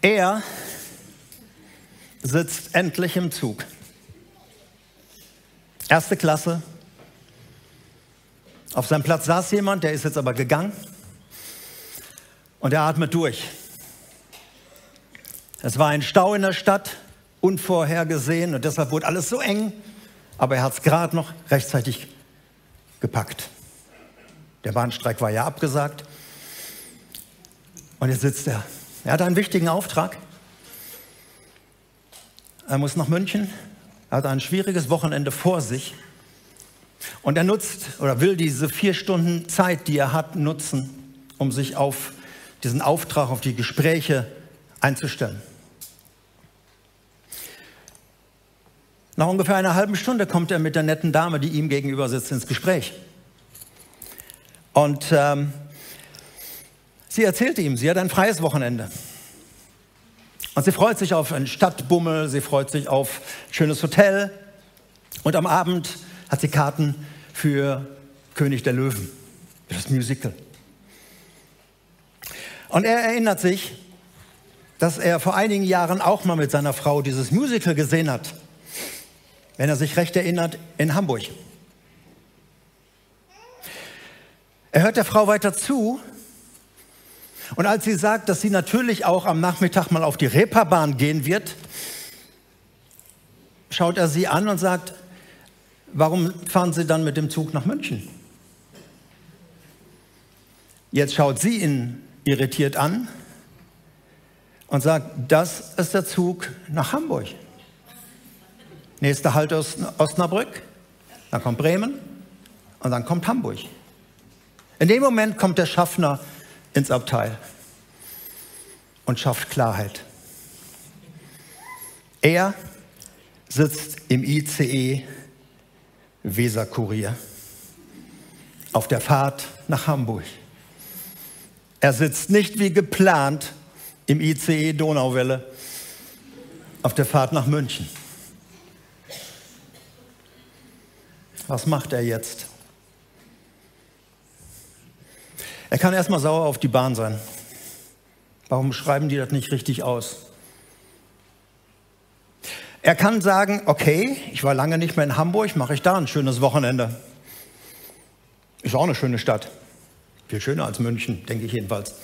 Er sitzt endlich im Zug. Erste Klasse. Auf seinem Platz saß jemand, der ist jetzt aber gegangen und er atmet durch. Es war ein Stau in der Stadt, unvorhergesehen und deshalb wurde alles so eng, aber er hat es gerade noch rechtzeitig gepackt. Der Bahnstreik war ja abgesagt und jetzt sitzt er. Er hat einen wichtigen Auftrag. Er muss nach München, er hat ein schwieriges Wochenende vor sich und er nutzt oder will diese vier Stunden Zeit, die er hat, nutzen, um sich auf diesen Auftrag, auf die Gespräche einzustellen. Nach ungefähr einer halben Stunde kommt er mit der netten Dame, die ihm gegenüber sitzt, ins Gespräch. Und ähm, sie erzählte ihm, sie hat ein freies Wochenende. Und sie freut sich auf einen Stadtbummel, sie freut sich auf ein schönes Hotel. Und am Abend hat sie Karten für König der Löwen, für das Musical. Und er erinnert sich, dass er vor einigen Jahren auch mal mit seiner Frau dieses Musical gesehen hat, wenn er sich recht erinnert, in Hamburg. Er hört der Frau weiter zu und als sie sagt, dass sie natürlich auch am Nachmittag mal auf die Reeperbahn gehen wird, schaut er sie an und sagt, warum fahren Sie dann mit dem Zug nach München? Jetzt schaut sie ihn irritiert an und sagt, das ist der Zug nach Hamburg. Nächster Halt ist Osnabrück, dann kommt Bremen und dann kommt Hamburg. In dem Moment kommt der Schaffner ins Abteil und schafft Klarheit. Er sitzt im ICE Weserkurier auf der Fahrt nach Hamburg. Er sitzt nicht wie geplant im ICE Donauwelle auf der Fahrt nach München. Was macht er jetzt? Er kann erstmal sauer auf die Bahn sein. Warum schreiben die das nicht richtig aus? Er kann sagen, okay, ich war lange nicht mehr in Hamburg, mache ich da ein schönes Wochenende. Ist auch eine schöne Stadt. Viel schöner als München, denke ich jedenfalls.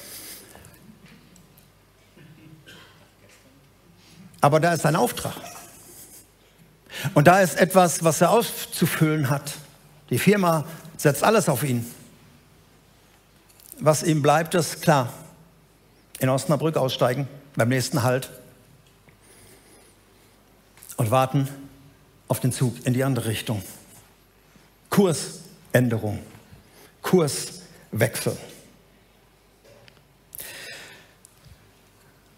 Aber da ist ein Auftrag. Und da ist etwas, was er auszufüllen hat. Die Firma setzt alles auf ihn. Was ihm bleibt, ist klar. In Osnabrück aussteigen, beim nächsten Halt und warten auf den Zug in die andere Richtung. Kursänderung, Kurs Wechsel.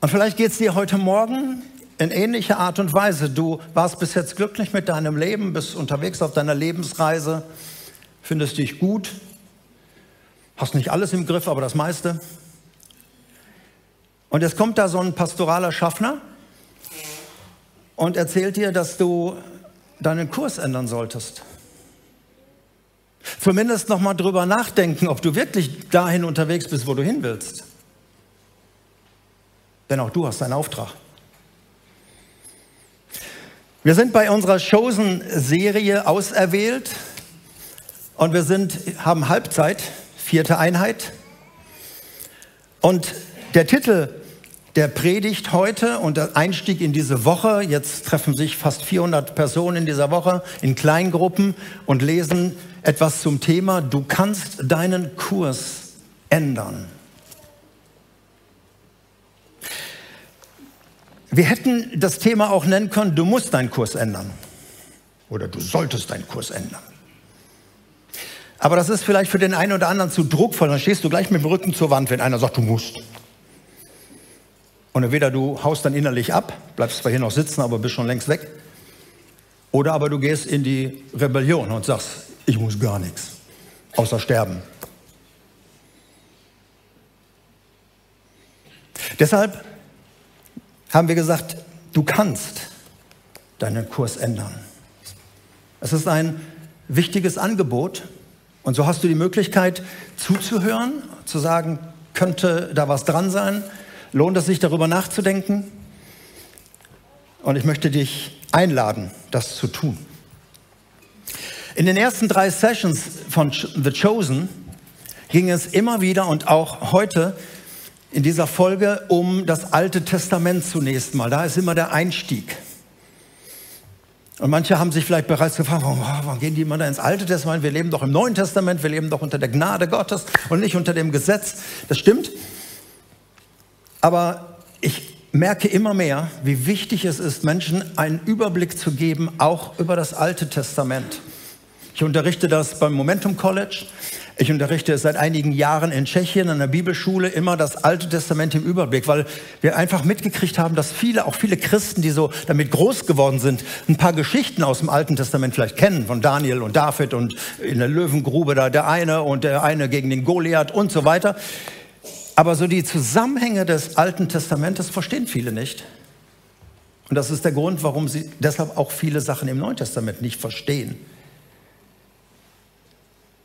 Und vielleicht geht es dir heute Morgen in ähnlicher Art und Weise. Du warst bis jetzt glücklich mit deinem Leben, bist unterwegs auf deiner Lebensreise, findest dich gut, hast nicht alles im Griff, aber das meiste. Und jetzt kommt da so ein pastoraler Schaffner und erzählt dir, dass du deinen Kurs ändern solltest. Zumindest noch mal drüber nachdenken, ob du wirklich dahin unterwegs bist, wo du hin willst. Denn auch du hast einen Auftrag. Wir sind bei unserer Chosen-Serie auserwählt und wir sind, haben Halbzeit, vierte Einheit. Und der Titel der Predigt heute und der Einstieg in diese Woche. Jetzt treffen sich fast 400 Personen in dieser Woche in Kleingruppen und lesen etwas zum Thema, du kannst deinen Kurs ändern. Wir hätten das Thema auch nennen können, du musst deinen Kurs ändern. Oder du solltest deinen Kurs ändern. Aber das ist vielleicht für den einen oder anderen zu druckvoll. Dann stehst du gleich mit dem Rücken zur Wand, wenn einer sagt, du musst. Und entweder du haust dann innerlich ab, bleibst zwar hier noch sitzen, aber bist schon längst weg. Oder aber du gehst in die Rebellion und sagst, ich muss gar nichts, außer sterben. Deshalb haben wir gesagt, du kannst deinen Kurs ändern. Es ist ein wichtiges Angebot und so hast du die Möglichkeit zuzuhören, zu sagen, könnte da was dran sein lohnt es sich darüber nachzudenken. Und ich möchte dich einladen, das zu tun. In den ersten drei Sessions von The Chosen ging es immer wieder und auch heute in dieser Folge um das Alte Testament zunächst mal. Da ist immer der Einstieg. Und manche haben sich vielleicht bereits gefragt, warum, warum gehen die immer da ins Alte Testament? Wir leben doch im Neuen Testament, wir leben doch unter der Gnade Gottes und nicht unter dem Gesetz. Das stimmt. Aber ich merke immer mehr, wie wichtig es ist, Menschen einen Überblick zu geben, auch über das Alte Testament. Ich unterrichte das beim Momentum College. Ich unterrichte es seit einigen Jahren in Tschechien an der Bibelschule immer das Alte Testament im Überblick, weil wir einfach mitgekriegt haben, dass viele, auch viele Christen, die so damit groß geworden sind, ein paar Geschichten aus dem Alten Testament vielleicht kennen, von Daniel und David und in der Löwengrube da der eine und der eine gegen den Goliath und so weiter. Aber so die Zusammenhänge des Alten Testamentes verstehen viele nicht. Und das ist der Grund, warum sie deshalb auch viele Sachen im Neuen Testament nicht verstehen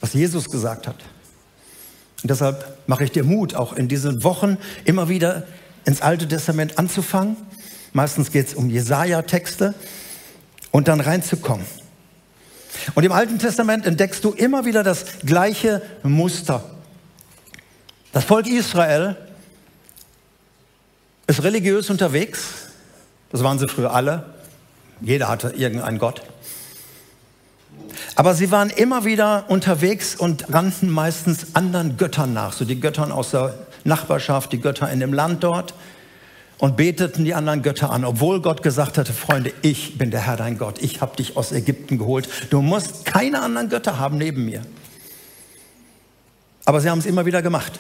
was Jesus gesagt hat. Und deshalb mache ich dir Mut, auch in diesen Wochen immer wieder ins Alte Testament anzufangen. Meistens geht es um Jesaja-Texte und dann reinzukommen. Und im Alten Testament entdeckst du immer wieder das gleiche Muster. Das Volk Israel ist religiös unterwegs. Das waren sie früher alle. Jeder hatte irgendeinen Gott. Aber sie waren immer wieder unterwegs und rannten meistens anderen Göttern nach, so die Göttern aus der Nachbarschaft, die Götter in dem Land dort und beteten die anderen Götter an, obwohl Gott gesagt hatte, Freunde, ich bin der Herr dein Gott, ich habe dich aus Ägypten geholt, du musst keine anderen Götter haben neben mir. Aber sie haben es immer wieder gemacht.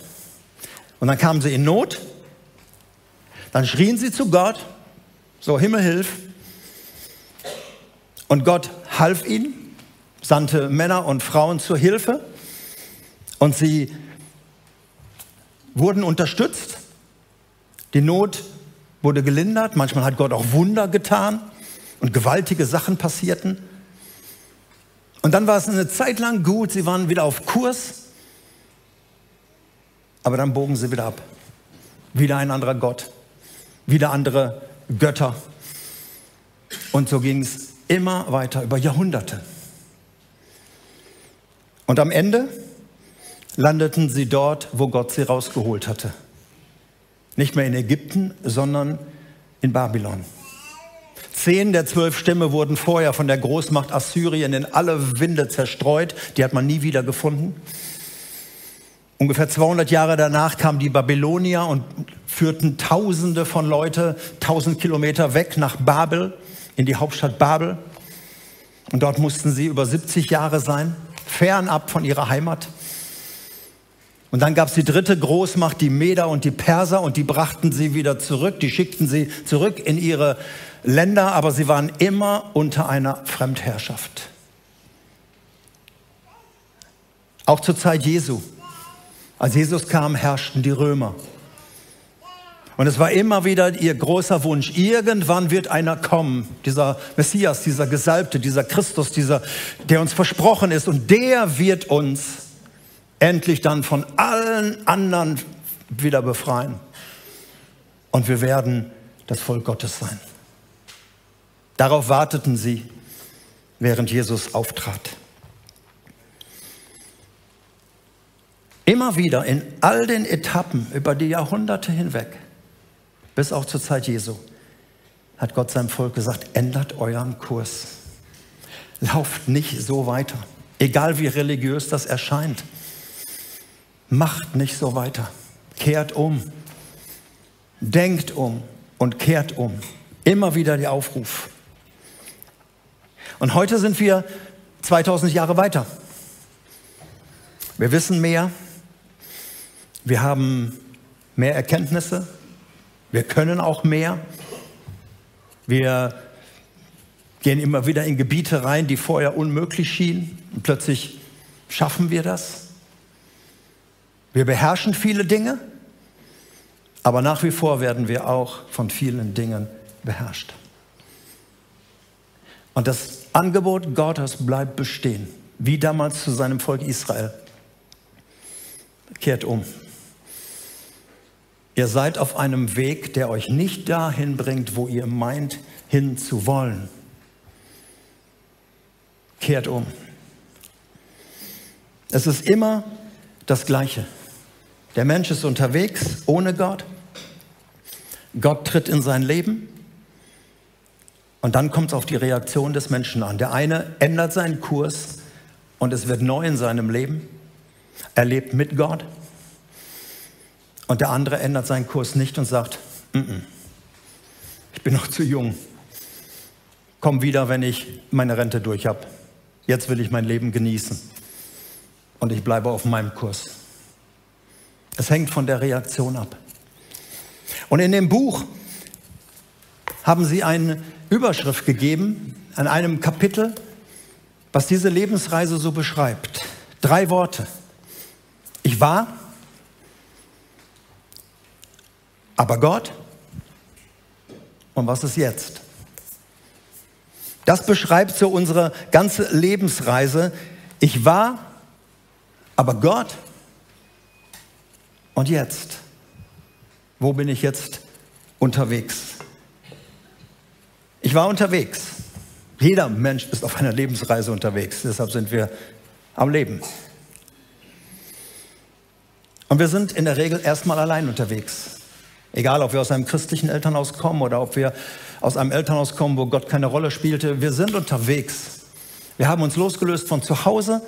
Und dann kamen sie in Not, dann schrien sie zu Gott, so Himmel hilf, und Gott half ihnen sandte Männer und Frauen zur Hilfe und sie wurden unterstützt. Die Not wurde gelindert. Manchmal hat Gott auch Wunder getan und gewaltige Sachen passierten. Und dann war es eine Zeit lang gut, sie waren wieder auf Kurs, aber dann bogen sie wieder ab. Wieder ein anderer Gott, wieder andere Götter. Und so ging es immer weiter über Jahrhunderte. Und am Ende landeten sie dort, wo Gott sie rausgeholt hatte. Nicht mehr in Ägypten, sondern in Babylon. Zehn der zwölf Stämme wurden vorher von der Großmacht Assyrien in alle Winde zerstreut. Die hat man nie wieder gefunden. Ungefähr 200 Jahre danach kamen die Babylonier und führten Tausende von Leute, tausend Kilometer weg nach Babel, in die Hauptstadt Babel. Und dort mussten sie über 70 Jahre sein fernab von ihrer Heimat. Und dann gab es die dritte Großmacht, die Meder und die Perser, und die brachten sie wieder zurück, die schickten sie zurück in ihre Länder, aber sie waren immer unter einer Fremdherrschaft. Auch zur Zeit Jesu. Als Jesus kam, herrschten die Römer. Und es war immer wieder ihr großer Wunsch, irgendwann wird einer kommen, dieser Messias, dieser Gesalbte, dieser Christus, dieser, der uns versprochen ist. Und der wird uns endlich dann von allen anderen wieder befreien. Und wir werden das Volk Gottes sein. Darauf warteten sie, während Jesus auftrat. Immer wieder in all den Etappen über die Jahrhunderte hinweg bis auch zur Zeit Jesu, hat Gott seinem Volk gesagt, ändert euren Kurs. Lauft nicht so weiter, egal wie religiös das erscheint. Macht nicht so weiter. Kehrt um. Denkt um und kehrt um. Immer wieder der Aufruf. Und heute sind wir 2000 Jahre weiter. Wir wissen mehr. Wir haben mehr Erkenntnisse. Wir können auch mehr. Wir gehen immer wieder in Gebiete rein, die vorher unmöglich schienen. Und plötzlich schaffen wir das. Wir beherrschen viele Dinge, aber nach wie vor werden wir auch von vielen Dingen beherrscht. Und das Angebot Gottes bleibt bestehen, wie damals zu seinem Volk Israel. Kehrt um. Ihr seid auf einem Weg, der euch nicht dahin bringt, wo ihr meint, hin zu wollen. Kehrt um. Es ist immer das Gleiche. Der Mensch ist unterwegs ohne Gott. Gott tritt in sein Leben. Und dann kommt es auf die Reaktion des Menschen an. Der eine ändert seinen Kurs und es wird neu in seinem Leben. Er lebt mit Gott. Und der andere ändert seinen Kurs nicht und sagt, N -n, ich bin noch zu jung. Komm wieder, wenn ich meine Rente durch habe. Jetzt will ich mein Leben genießen. Und ich bleibe auf meinem Kurs. Es hängt von der Reaktion ab. Und in dem Buch haben sie eine Überschrift gegeben, an einem Kapitel, was diese Lebensreise so beschreibt. Drei Worte. Ich war, aber Gott und was ist jetzt? Das beschreibt so unsere ganze Lebensreise. Ich war, aber Gott und jetzt? Wo bin ich jetzt unterwegs? Ich war unterwegs. Jeder Mensch ist auf einer Lebensreise unterwegs. Deshalb sind wir am Leben. Und wir sind in der Regel erstmal allein unterwegs. Egal, ob wir aus einem christlichen Elternhaus kommen oder ob wir aus einem Elternhaus kommen, wo Gott keine Rolle spielte. Wir sind unterwegs. Wir haben uns losgelöst von zu Hause.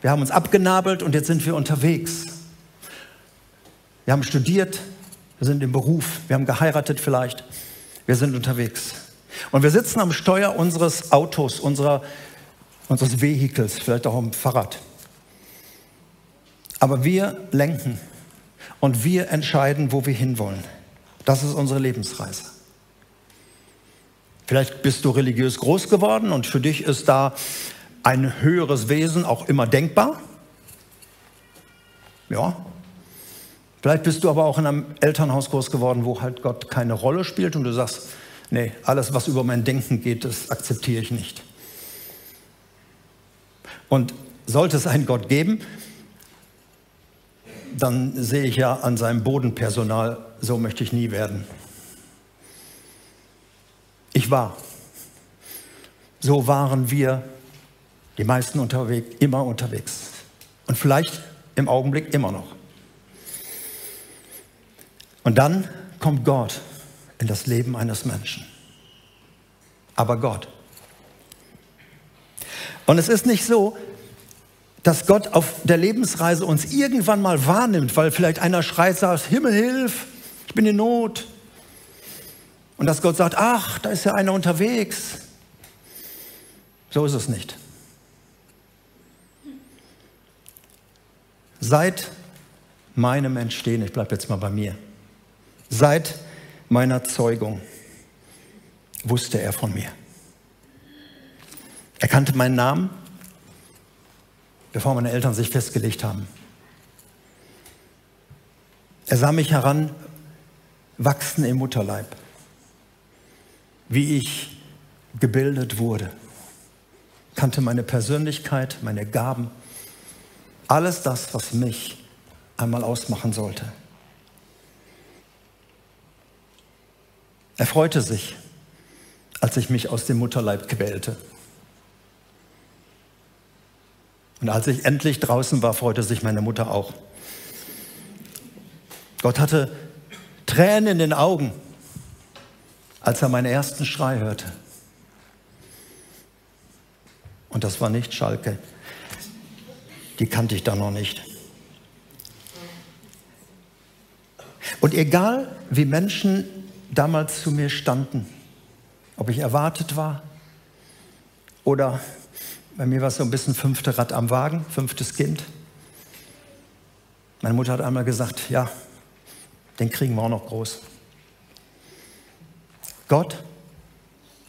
Wir haben uns abgenabelt und jetzt sind wir unterwegs. Wir haben studiert, wir sind im Beruf, wir haben geheiratet vielleicht, wir sind unterwegs. Und wir sitzen am Steuer unseres Autos, unserer, unseres Vehikels, vielleicht auch am Fahrrad. Aber wir lenken und wir entscheiden, wo wir hinwollen. Das ist unsere Lebensreise. Vielleicht bist du religiös groß geworden und für dich ist da ein höheres Wesen auch immer denkbar. Ja, Vielleicht bist du aber auch in einem Elternhaus groß geworden, wo halt Gott keine Rolle spielt und du sagst, nee, alles, was über mein Denken geht, das akzeptiere ich nicht. Und sollte es einen Gott geben, dann sehe ich ja an seinem Bodenpersonal, so möchte ich nie werden. Ich war. So waren wir, die meisten unterwegs, immer unterwegs. Und vielleicht im Augenblick immer noch. Und dann kommt Gott in das Leben eines Menschen. Aber Gott. Und es ist nicht so, dass Gott auf der Lebensreise uns irgendwann mal wahrnimmt, weil vielleicht einer schreit, sagt, Himmel, hilf, ich bin in Not. Und dass Gott sagt, ach, da ist ja einer unterwegs. So ist es nicht. Seit meinem Entstehen, ich bleibe jetzt mal bei mir, Seit meiner Zeugung wusste er von mir. Er kannte meinen Namen, bevor meine Eltern sich festgelegt haben. Er sah mich heran, wachsen im Mutterleib, wie ich gebildet wurde, kannte meine Persönlichkeit, meine Gaben, alles das, was mich einmal ausmachen sollte. Er freute sich, als ich mich aus dem Mutterleib quälte. Und als ich endlich draußen war, freute sich meine Mutter auch. Gott hatte Tränen in den Augen, als er meinen ersten Schrei hörte. Und das war nicht Schalke. Die kannte ich da noch nicht. Und egal, wie Menschen damals zu mir standen. Ob ich erwartet war oder bei mir war es so ein bisschen fünfte Rad am Wagen, fünftes Kind. Meine Mutter hat einmal gesagt, ja, den kriegen wir auch noch groß. Gott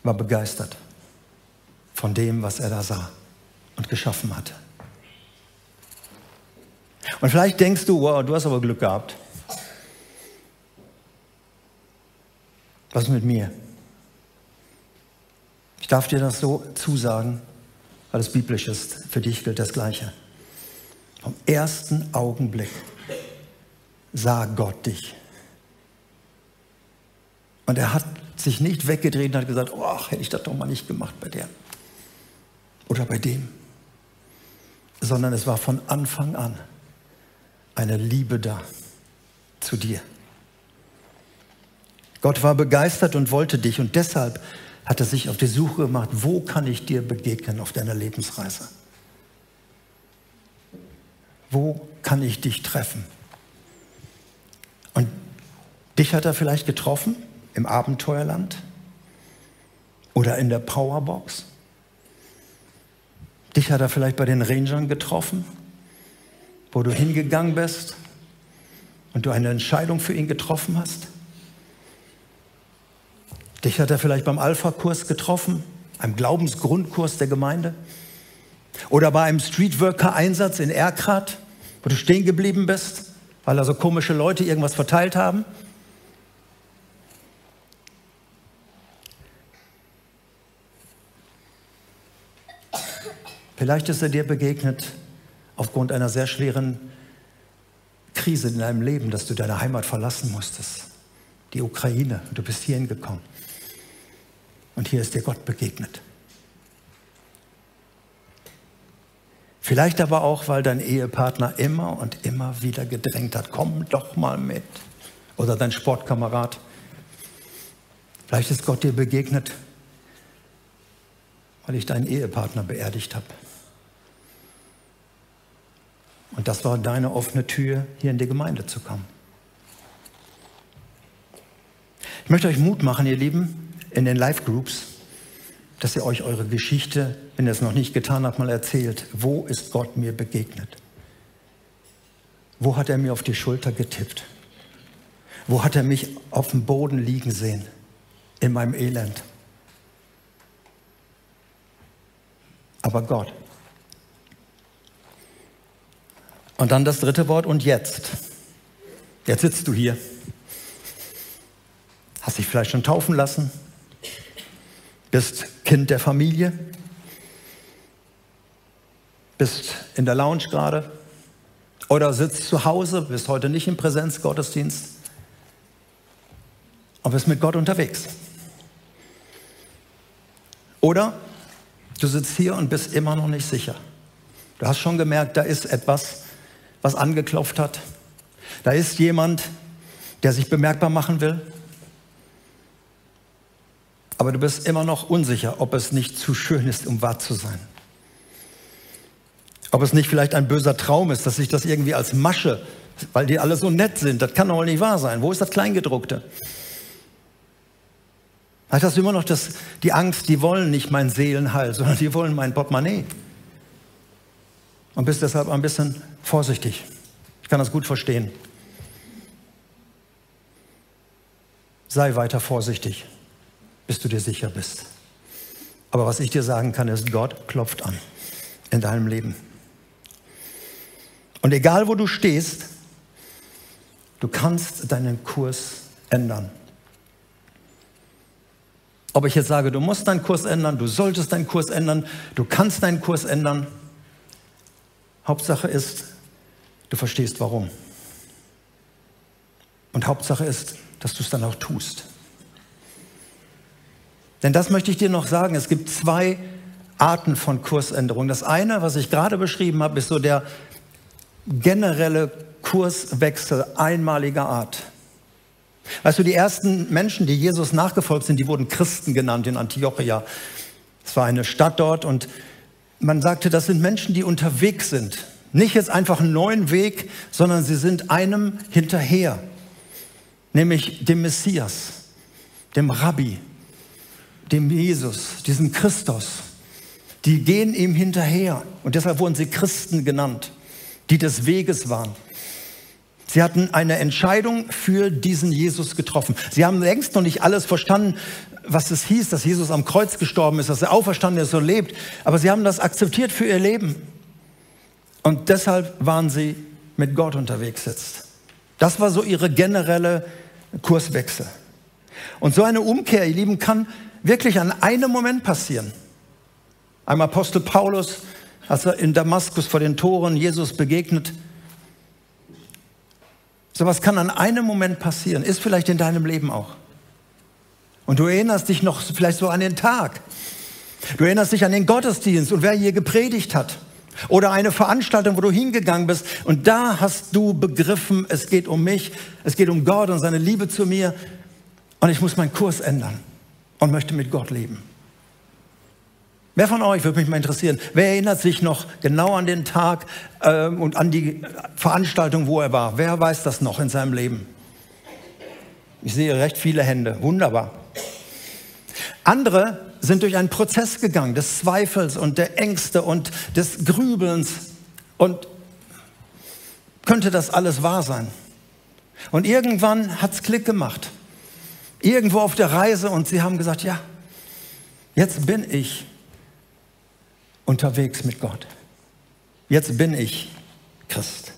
war begeistert von dem, was er da sah und geschaffen hatte. Und vielleicht denkst du, wow, du hast aber Glück gehabt. Was ist mit mir? Ich darf dir das so zusagen, weil es biblisch ist. Für dich gilt das Gleiche. Vom ersten Augenblick sah Gott dich. Und er hat sich nicht weggedreht und hat gesagt, oh, hätte ich das doch mal nicht gemacht bei der oder bei dem, sondern es war von Anfang an eine Liebe da zu dir. Gott war begeistert und wollte dich und deshalb hat er sich auf die Suche gemacht, wo kann ich dir begegnen auf deiner Lebensreise? Wo kann ich dich treffen? Und dich hat er vielleicht getroffen im Abenteuerland oder in der Powerbox. Dich hat er vielleicht bei den Rangern getroffen, wo du hingegangen bist und du eine Entscheidung für ihn getroffen hast. Dich hat er vielleicht beim Alpha-Kurs getroffen, einem Glaubensgrundkurs der Gemeinde. Oder bei einem Streetworker-Einsatz in Erkrath, wo du stehen geblieben bist, weil da so komische Leute irgendwas verteilt haben. Vielleicht ist er dir begegnet aufgrund einer sehr schweren Krise in deinem Leben, dass du deine Heimat verlassen musstest. Die Ukraine. Du bist hierhin gekommen. Und hier ist dir Gott begegnet. Vielleicht aber auch, weil dein Ehepartner immer und immer wieder gedrängt hat, komm doch mal mit. Oder dein Sportkamerad. Vielleicht ist Gott dir begegnet, weil ich deinen Ehepartner beerdigt habe. Und das war deine offene Tür, hier in die Gemeinde zu kommen. Ich möchte euch Mut machen, ihr Lieben, in den Live-Groups, dass ihr euch eure Geschichte, wenn ihr es noch nicht getan habt, mal erzählt. Wo ist Gott mir begegnet? Wo hat er mir auf die Schulter getippt? Wo hat er mich auf dem Boden liegen sehen, in meinem Elend? Aber Gott. Und dann das dritte Wort, und jetzt. Jetzt sitzt du hier. Hast dich vielleicht schon taufen lassen, bist Kind der Familie, bist in der Lounge gerade oder sitzt zu Hause, bist heute nicht im Präsenzgottesdienst und bist mit Gott unterwegs. Oder du sitzt hier und bist immer noch nicht sicher. Du hast schon gemerkt, da ist etwas, was angeklopft hat. Da ist jemand, der sich bemerkbar machen will. Aber du bist immer noch unsicher, ob es nicht zu schön ist, um wahr zu sein. Ob es nicht vielleicht ein böser Traum ist, dass sich das irgendwie als Masche, weil die alle so nett sind, das kann doch nicht wahr sein. Wo ist das Kleingedruckte? Vielleicht hast du immer noch das, die Angst, die wollen nicht mein Seelenheil, sondern die wollen mein Portemonnaie und bist deshalb ein bisschen vorsichtig. Ich kann das gut verstehen. Sei weiter vorsichtig, bis du dir sicher bist. Aber was ich dir sagen kann, ist, Gott klopft an in deinem Leben. Und egal wo du stehst, du kannst deinen Kurs ändern. Ob ich jetzt sage, du musst deinen Kurs ändern, du solltest deinen Kurs ändern, du kannst deinen Kurs ändern, Hauptsache ist, du verstehst warum. Und Hauptsache ist, dass du es dann auch tust. Denn das möchte ich dir noch sagen. Es gibt zwei Arten von Kursänderungen. Das eine, was ich gerade beschrieben habe, ist so der generelle Kurswechsel einmaliger Art. Weißt du, die ersten Menschen, die Jesus nachgefolgt sind, die wurden Christen genannt in Antiochia. Es war eine Stadt dort und man sagte, das sind Menschen, die unterwegs sind. Nicht jetzt einfach einen neuen Weg, sondern sie sind einem hinterher, nämlich dem Messias, dem Rabbi, dem Jesus, diesem Christus. Die gehen ihm hinterher und deshalb wurden sie Christen genannt, die des Weges waren. Sie hatten eine Entscheidung für diesen Jesus getroffen. Sie haben längst noch nicht alles verstanden, was es hieß, dass Jesus am Kreuz gestorben ist, dass er auferstanden ist und lebt. Aber sie haben das akzeptiert für ihr Leben. Und deshalb waren sie mit Gott unterwegs jetzt. Das war so ihre generelle Kurswechsel. Und so eine Umkehr, ihr Lieben, kann wirklich an einem Moment passieren. Einem Apostel Paulus, als er in Damaskus vor den Toren Jesus begegnet, Sowas kann an einem Moment passieren, ist vielleicht in deinem Leben auch. Und du erinnerst dich noch vielleicht so an den Tag. Du erinnerst dich an den Gottesdienst und wer hier gepredigt hat. Oder eine Veranstaltung, wo du hingegangen bist und da hast du begriffen, es geht um mich, es geht um Gott und seine Liebe zu mir und ich muss meinen Kurs ändern und möchte mit Gott leben. Wer von euch würde mich mal interessieren? Wer erinnert sich noch genau an den Tag äh, und an die Veranstaltung, wo er war? Wer weiß das noch in seinem Leben? Ich sehe recht viele Hände. Wunderbar. Andere sind durch einen Prozess gegangen des Zweifels und der Ängste und des Grübelns. Und könnte das alles wahr sein? Und irgendwann hat es Klick gemacht. Irgendwo auf der Reise und sie haben gesagt, ja, jetzt bin ich unterwegs mit Gott. Jetzt bin ich Christ.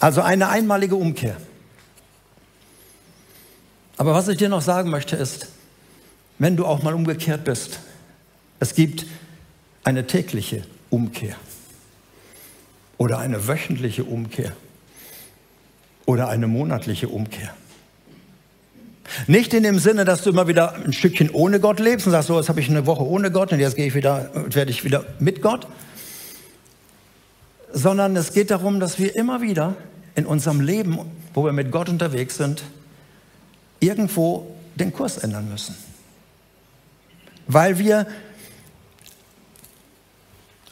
Also eine einmalige Umkehr. Aber was ich dir noch sagen möchte ist, wenn du auch mal umgekehrt bist, es gibt eine tägliche Umkehr oder eine wöchentliche Umkehr oder eine monatliche Umkehr. Nicht in dem Sinne, dass du immer wieder ein Stückchen ohne Gott lebst und sagst, so, jetzt habe ich eine Woche ohne Gott und jetzt gehe ich wieder, werde ich wieder mit Gott, sondern es geht darum, dass wir immer wieder in unserem Leben, wo wir mit Gott unterwegs sind, irgendwo den Kurs ändern müssen. Weil wir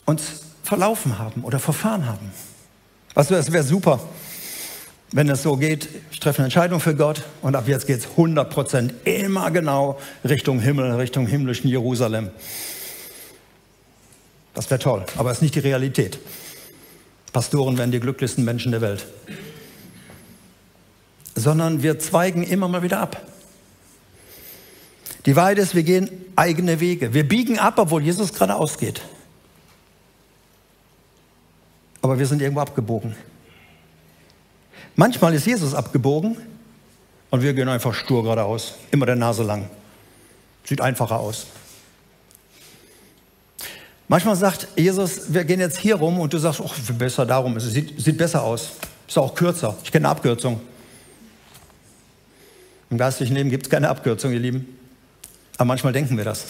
uns verlaufen haben oder verfahren haben. Weißt du, es wäre super, wenn es so geht, ich treffe eine Entscheidung für Gott und ab jetzt geht es 100 Prozent immer genau Richtung Himmel, Richtung himmlischen Jerusalem. Das wäre toll, aber es ist nicht die Realität. Pastoren werden die glücklichsten Menschen der Welt. Sondern wir zweigen immer mal wieder ab. Die Wahrheit ist, wir gehen eigene Wege. Wir biegen ab, obwohl Jesus geradeaus geht. Aber wir sind irgendwo abgebogen. Manchmal ist Jesus abgebogen und wir gehen einfach stur geradeaus, immer der Nase lang. Sieht einfacher aus. Manchmal sagt Jesus, wir gehen jetzt hier rum und du sagst, oh, besser darum, es sieht, sieht besser aus. Ist auch kürzer. Ich kenne eine Abkürzung. Im geistlichen Leben gibt es keine Abkürzung, ihr Lieben. Aber manchmal denken wir das.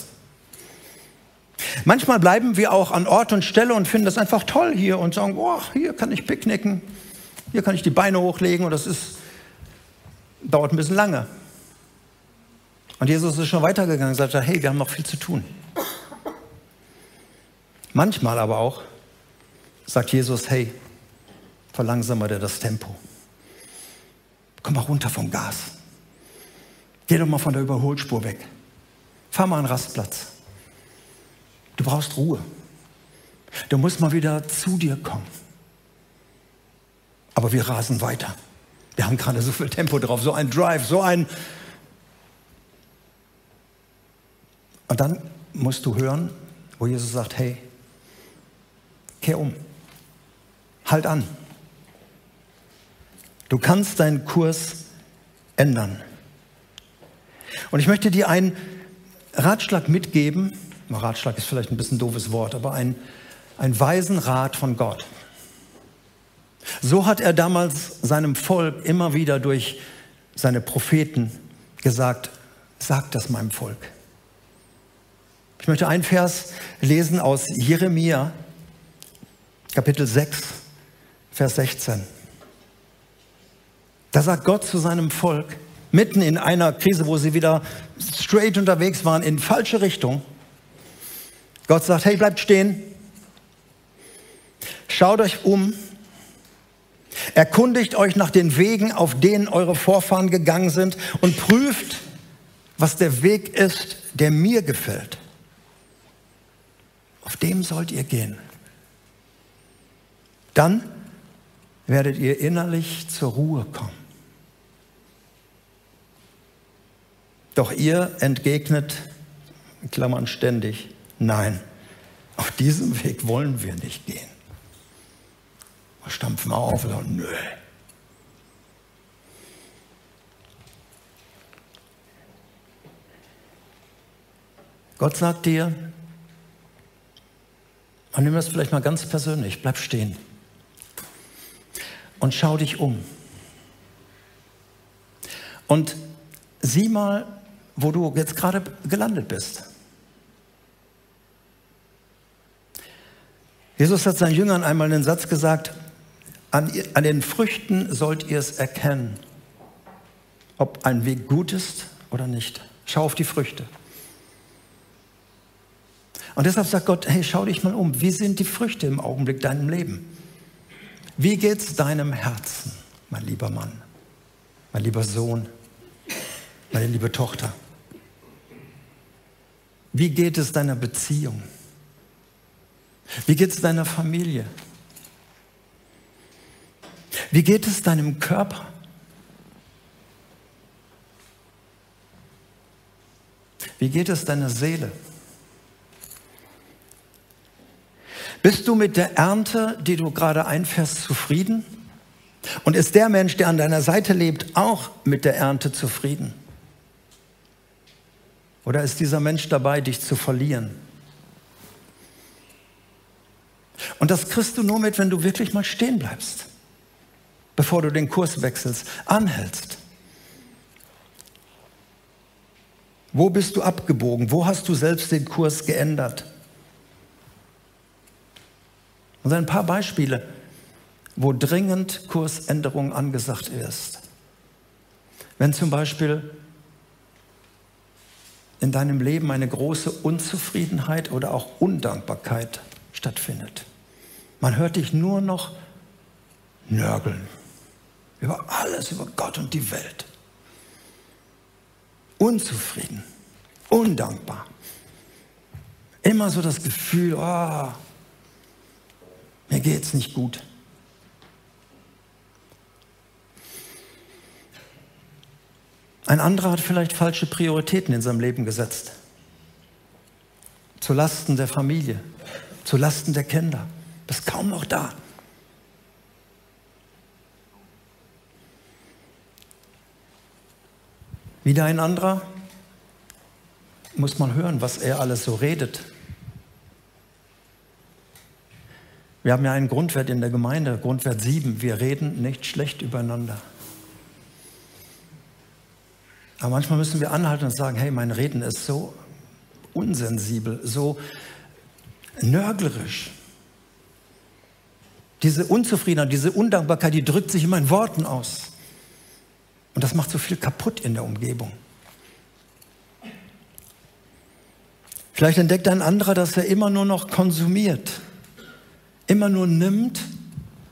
Manchmal bleiben wir auch an Ort und Stelle und finden das einfach toll hier und sagen, oh, hier kann ich picknicken. Hier kann ich die Beine hochlegen und das ist, dauert ein bisschen lange. Und Jesus ist schon weitergegangen und sagte, hey, wir haben noch viel zu tun. Manchmal aber auch sagt Jesus, hey, verlangsame dir das Tempo. Komm mal runter vom Gas. Geh doch mal von der Überholspur weg. Fahr mal einen Rastplatz. Du brauchst Ruhe. Du musst mal wieder zu dir kommen. Aber wir rasen weiter. Wir haben gerade so viel Tempo drauf, so ein Drive, so ein... Und dann musst du hören, wo Jesus sagt, hey, kehr um, halt an. Du kannst deinen Kurs ändern. Und ich möchte dir einen Ratschlag mitgeben. Ratschlag ist vielleicht ein bisschen ein doofes Wort, aber ein, ein weisen Rat von Gott. So hat er damals seinem Volk immer wieder durch seine Propheten gesagt, sagt das meinem Volk. Ich möchte einen Vers lesen aus Jeremia, Kapitel 6, Vers 16. Da sagt Gott zu seinem Volk, mitten in einer Krise, wo sie wieder straight unterwegs waren, in falsche Richtung. Gott sagt, hey, bleibt stehen, schaut euch um, Erkundigt euch nach den Wegen, auf denen eure Vorfahren gegangen sind und prüft, was der Weg ist, der mir gefällt. Auf dem sollt ihr gehen. Dann werdet ihr innerlich zur Ruhe kommen. Doch ihr entgegnet, in Klammern ständig, nein, auf diesem Weg wollen wir nicht gehen. Wir stampfen auf und sagen, nö. Gott sagt dir, und nimm das vielleicht mal ganz persönlich, bleib stehen. und schau dich um. Und sieh mal, wo du jetzt gerade gelandet bist. Jesus hat seinen Jüngern einmal den Satz gesagt, an, an den Früchten sollt ihr es erkennen, ob ein Weg gut ist oder nicht. Schau auf die Früchte. Und deshalb sagt Gott, hey, schau dich mal um. Wie sind die Früchte im Augenblick deinem Leben? Wie geht es deinem Herzen, mein lieber Mann, mein lieber Sohn, meine liebe Tochter? Wie geht es deiner Beziehung? Wie geht es deiner Familie? Wie geht es deinem Körper? Wie geht es deiner Seele? Bist du mit der Ernte, die du gerade einfährst, zufrieden? Und ist der Mensch, der an deiner Seite lebt, auch mit der Ernte zufrieden? Oder ist dieser Mensch dabei, dich zu verlieren? Und das kriegst du nur mit, wenn du wirklich mal stehen bleibst, bevor du den Kurs wechselst, anhältst. Wo bist du abgebogen? Wo hast du selbst den Kurs geändert? Und ein paar Beispiele, wo dringend Kursänderung angesagt ist. Wenn zum Beispiel in deinem Leben eine große Unzufriedenheit oder auch Undankbarkeit stattfindet. Man hört dich nur noch nörgeln über alles, über Gott und die Welt. Unzufrieden, undankbar. Immer so das Gefühl, oh, mir geht es nicht gut. Ein anderer hat vielleicht falsche Prioritäten in seinem Leben gesetzt. Zu Lasten der Familie, zu Lasten der Kinder. Das ist kaum noch da. Wieder ein anderer, muss man hören, was er alles so redet. Wir haben ja einen Grundwert in der Gemeinde, Grundwert 7. Wir reden nicht schlecht übereinander. Aber manchmal müssen wir anhalten und sagen, hey, mein Reden ist so unsensibel, so nörglerisch. Diese Unzufriedenheit, diese Undankbarkeit, die drückt sich in meinen Worten aus. Und das macht so viel kaputt in der Umgebung. Vielleicht entdeckt ein anderer, dass er immer nur noch konsumiert, immer nur nimmt,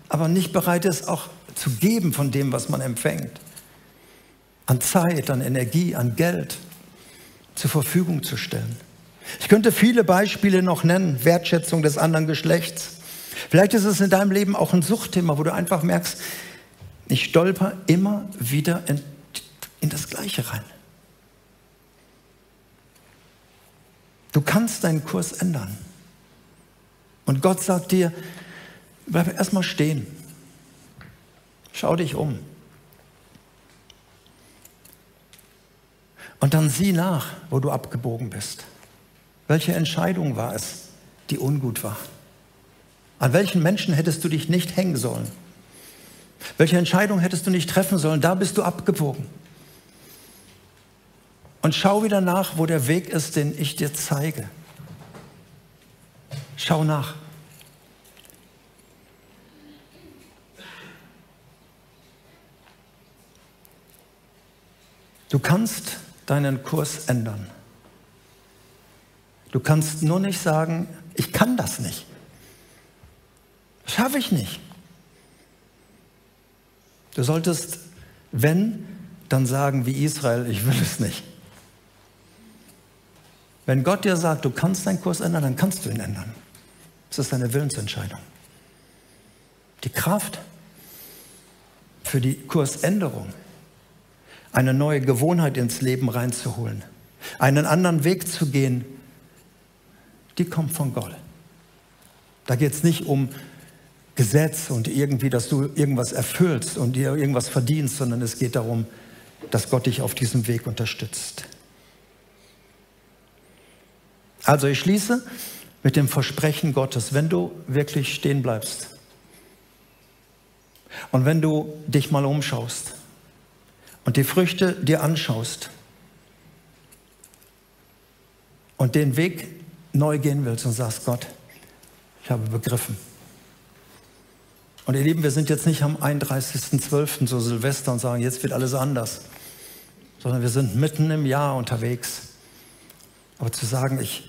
aber nicht bereit ist, auch zu geben von dem, was man empfängt. An Zeit, an Energie, an Geld zur Verfügung zu stellen. Ich könnte viele Beispiele noch nennen, Wertschätzung des anderen Geschlechts, Vielleicht ist es in deinem Leben auch ein Suchtthema, wo du einfach merkst, ich stolper immer wieder in, in das Gleiche rein. Du kannst deinen Kurs ändern. Und Gott sagt dir, bleib erstmal stehen. Schau dich um. Und dann sieh nach, wo du abgebogen bist. Welche Entscheidung war es, die ungut war? An welchen Menschen hättest du dich nicht hängen sollen? Welche Entscheidung hättest du nicht treffen sollen? Da bist du abgewogen. Und schau wieder nach, wo der Weg ist, den ich dir zeige. Schau nach. Du kannst deinen Kurs ändern. Du kannst nur nicht sagen, ich kann das nicht. Schaffe ich nicht. Du solltest, wenn, dann sagen wie Israel, ich will es nicht. Wenn Gott dir sagt, du kannst deinen Kurs ändern, dann kannst du ihn ändern. Das ist eine Willensentscheidung. Die Kraft für die Kursänderung, eine neue Gewohnheit ins Leben reinzuholen, einen anderen Weg zu gehen, die kommt von Gott. Da geht es nicht um Gesetz und irgendwie, dass du irgendwas erfüllst und dir irgendwas verdienst, sondern es geht darum, dass Gott dich auf diesem Weg unterstützt. Also ich schließe mit dem Versprechen Gottes, wenn du wirklich stehen bleibst, Und wenn du dich mal umschaust und die Früchte dir anschaust und den Weg neu gehen willst und sagst, Gott, ich habe begriffen. Und ihr Lieben, wir sind jetzt nicht am 31.12. so Silvester und sagen, jetzt wird alles anders, sondern wir sind mitten im Jahr unterwegs. Aber zu sagen, ich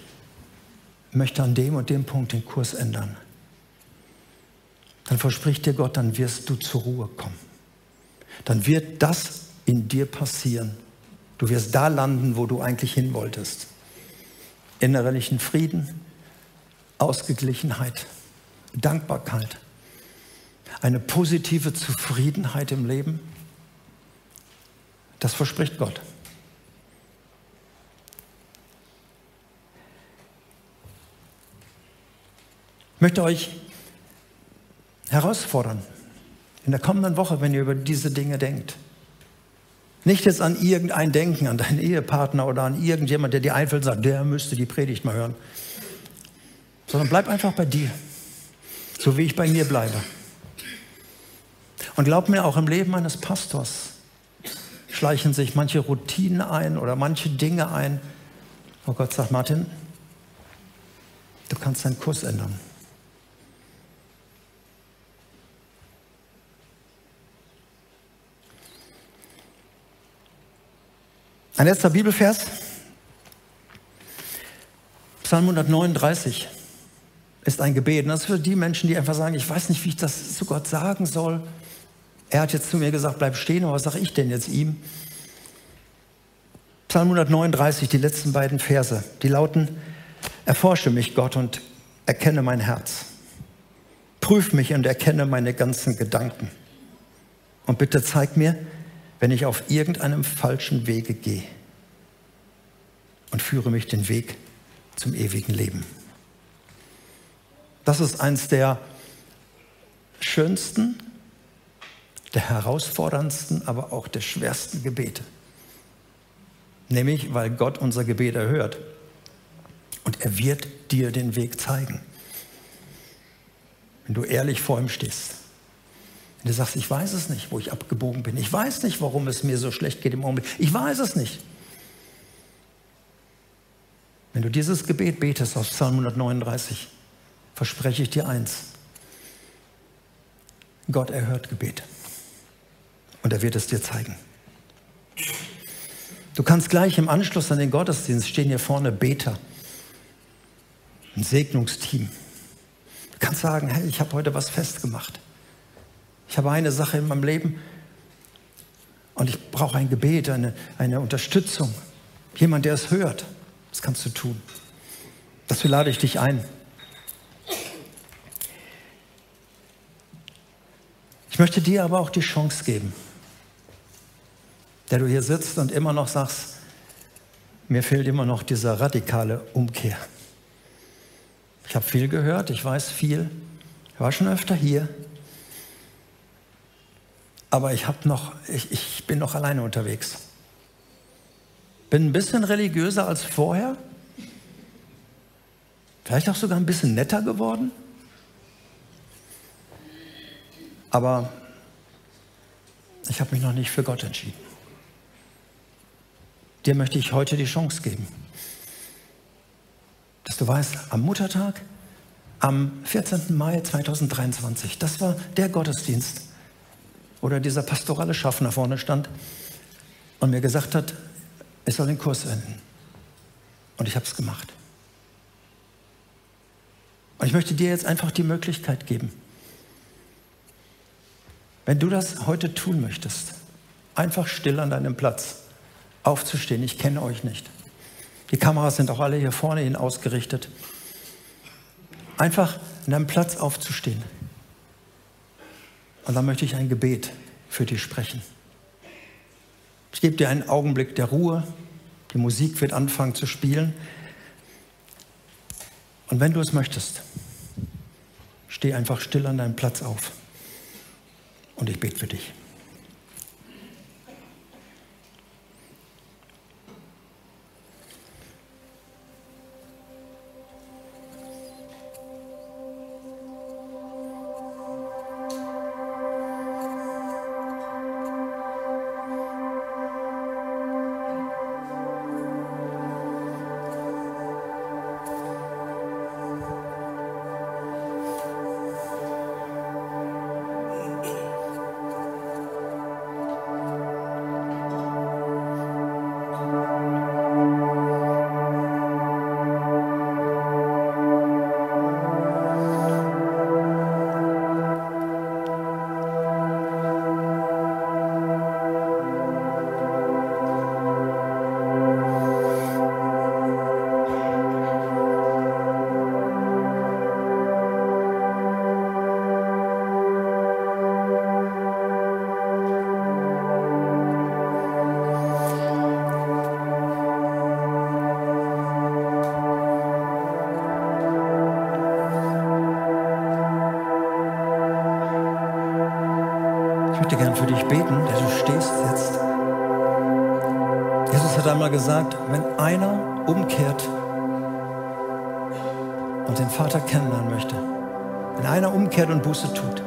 möchte an dem und dem Punkt den Kurs ändern, dann verspricht dir Gott, dann wirst du zur Ruhe kommen. Dann wird das in dir passieren. Du wirst da landen, wo du eigentlich hin wolltest. Innerlichen Frieden, Ausgeglichenheit, Dankbarkeit, eine positive Zufriedenheit im Leben. Das verspricht Gott. Ich möchte euch herausfordern, in der kommenden Woche, wenn ihr über diese Dinge denkt. Nicht jetzt an irgendein Denken, an deinen Ehepartner oder an irgendjemand, der dir einfällt und sagt, der müsste die Predigt mal hören. Sondern bleib einfach bei dir, so wie ich bei mir bleibe. Und glaub mir, auch im Leben eines Pastors schleichen sich manche Routinen ein oder manche Dinge ein, wo Gott sagt, Martin, du kannst deinen Kurs ändern. Ein letzter Bibelvers. Psalm 139 ist ein Gebet. Und das ist für die Menschen, die einfach sagen, ich weiß nicht, wie ich das zu Gott sagen soll. Er hat jetzt zu mir gesagt, bleib stehen, aber was sage ich denn jetzt ihm? Psalm 139, die letzten beiden Verse, die lauten, erforsche mich Gott und erkenne mein Herz. Prüf mich und erkenne meine ganzen Gedanken. Und bitte zeig mir, wenn ich auf irgendeinem falschen Wege gehe und führe mich den Weg zum ewigen Leben. Das ist eines der schönsten, der herausforderndsten, aber auch der schwersten Gebete. Nämlich, weil Gott unser Gebet erhört. Und er wird dir den Weg zeigen. Wenn du ehrlich vor ihm stehst. Wenn du sagst, ich weiß es nicht, wo ich abgebogen bin. Ich weiß nicht, warum es mir so schlecht geht im Augenblick. Ich weiß es nicht. Wenn du dieses Gebet betest aus Psalm 139, verspreche ich dir eins. Gott erhört Gebet. Und er wird es dir zeigen. Du kannst gleich im Anschluss an den Gottesdienst stehen hier vorne Beter, ein Segnungsteam. Du kannst sagen, hey, ich habe heute was festgemacht. Ich habe eine Sache in meinem Leben und ich brauche ein Gebet, eine, eine Unterstützung. Jemand, der es hört. Das kannst du tun. Dazu lade ich dich ein. Ich möchte dir aber auch die Chance geben, der du hier sitzt und immer noch sagst, mir fehlt immer noch diese radikale Umkehr. Ich habe viel gehört, ich weiß viel, ich war schon öfter hier, aber ich, noch, ich, ich bin noch alleine unterwegs. Bin ein bisschen religiöser als vorher, vielleicht auch sogar ein bisschen netter geworden, aber ich habe mich noch nicht für Gott entschieden. Dir möchte ich heute die Chance geben, dass du weißt, am Muttertag, am 14. Mai 2023, das war der Gottesdienst, oder dieser pastorale Schaffner vorne stand und mir gesagt hat, ich soll den Kurs enden. Und ich habe es gemacht. Und ich möchte dir jetzt einfach die Möglichkeit geben, wenn du das heute tun möchtest, einfach still an deinem Platz aufzustehen. Ich kenne euch nicht. Die Kameras sind auch alle hier vorne hin ausgerichtet. Einfach an deinem Platz aufzustehen. Und dann möchte ich ein Gebet für dich sprechen. Ich gebe dir einen Augenblick der Ruhe. Die Musik wird anfangen zu spielen. Und wenn du es möchtest, steh einfach still an deinem Platz auf. Und ich bete für dich. Für dich beten, der du stehst jetzt. Jesus hat einmal gesagt, wenn einer umkehrt und den Vater kennenlernen möchte, wenn einer umkehrt und Buße tut,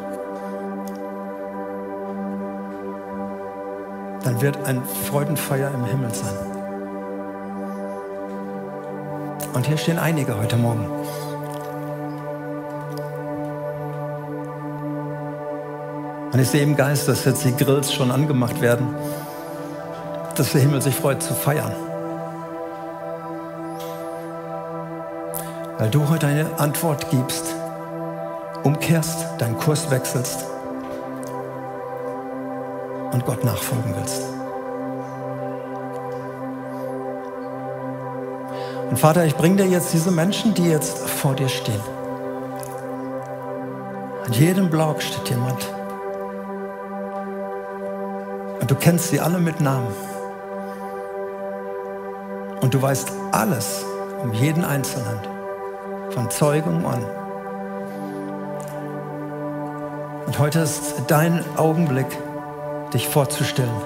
dann wird ein Freudenfeuer im Himmel sein. Und hier stehen einige heute Morgen. Und ich sehe im Geist, dass jetzt die Grills schon angemacht werden, dass der Himmel sich freut zu feiern. Weil du heute eine Antwort gibst, umkehrst, deinen Kurs wechselst und Gott nachfolgen willst. Und Vater, ich bringe dir jetzt diese Menschen, die jetzt vor dir stehen. An jedem Block steht jemand. Und du kennst sie alle mit Namen. Und du weißt alles um jeden Einzelnen, von Zeugung an. Und heute ist dein Augenblick, dich vorzustellen.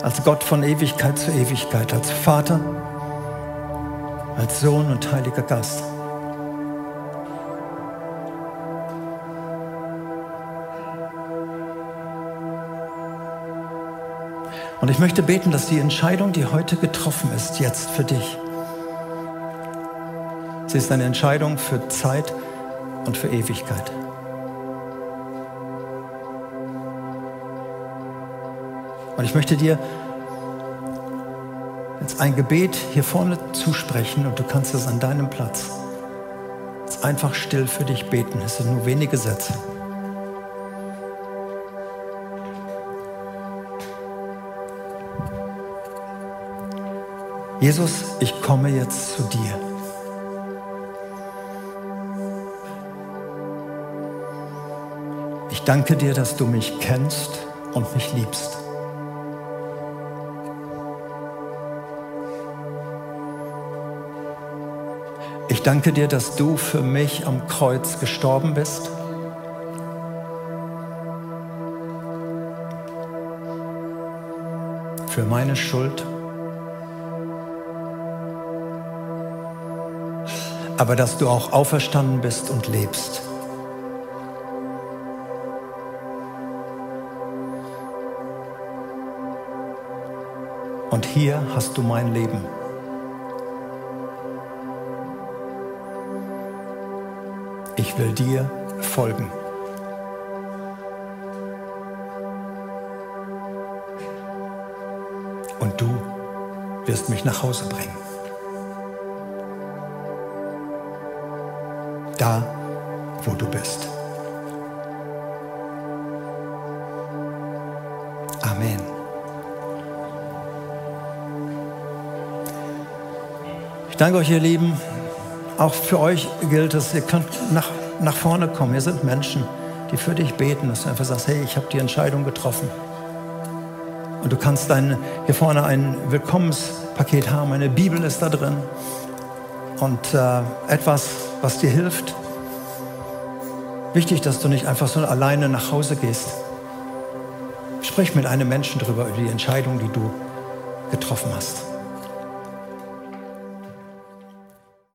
Als Gott von Ewigkeit zu Ewigkeit, als Vater, als Sohn und Heiliger Gast. Und ich möchte beten, dass die Entscheidung, die heute getroffen ist, jetzt für dich, sie ist eine Entscheidung für Zeit und für Ewigkeit. Und ich möchte dir jetzt ein Gebet hier vorne zusprechen und du kannst es an deinem Platz jetzt einfach still für dich beten. Es sind nur wenige Sätze. Jesus, ich komme jetzt zu dir. Ich danke dir, dass du mich kennst und mich liebst. Ich danke dir, dass du für mich am Kreuz gestorben bist. Für meine Schuld. Aber dass du auch auferstanden bist und lebst. Und hier hast du mein Leben. ich will dir folgen. Und du wirst mich nach Hause bringen. Da, wo du bist. Amen. Ich danke euch, ihr Lieben. Auch für euch gilt es, ihr könnt nach, nach vorne kommen. Hier sind Menschen, die für dich beten, dass du einfach sagst, hey, ich habe die Entscheidung getroffen. Und du kannst dein, hier vorne ein Willkommenspaket haben, eine Bibel ist da drin und äh, etwas, was dir hilft. Wichtig, dass du nicht einfach so alleine nach Hause gehst. Sprich mit einem Menschen darüber, über die Entscheidung, die du getroffen hast.